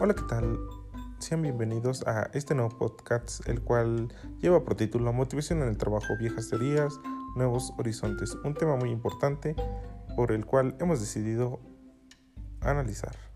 Hola, ¿qué tal? Sean bienvenidos a este nuevo podcast, el cual lleva por título Motivación en el trabajo, viejas teorías, nuevos horizontes, un tema muy importante por el cual hemos decidido analizar.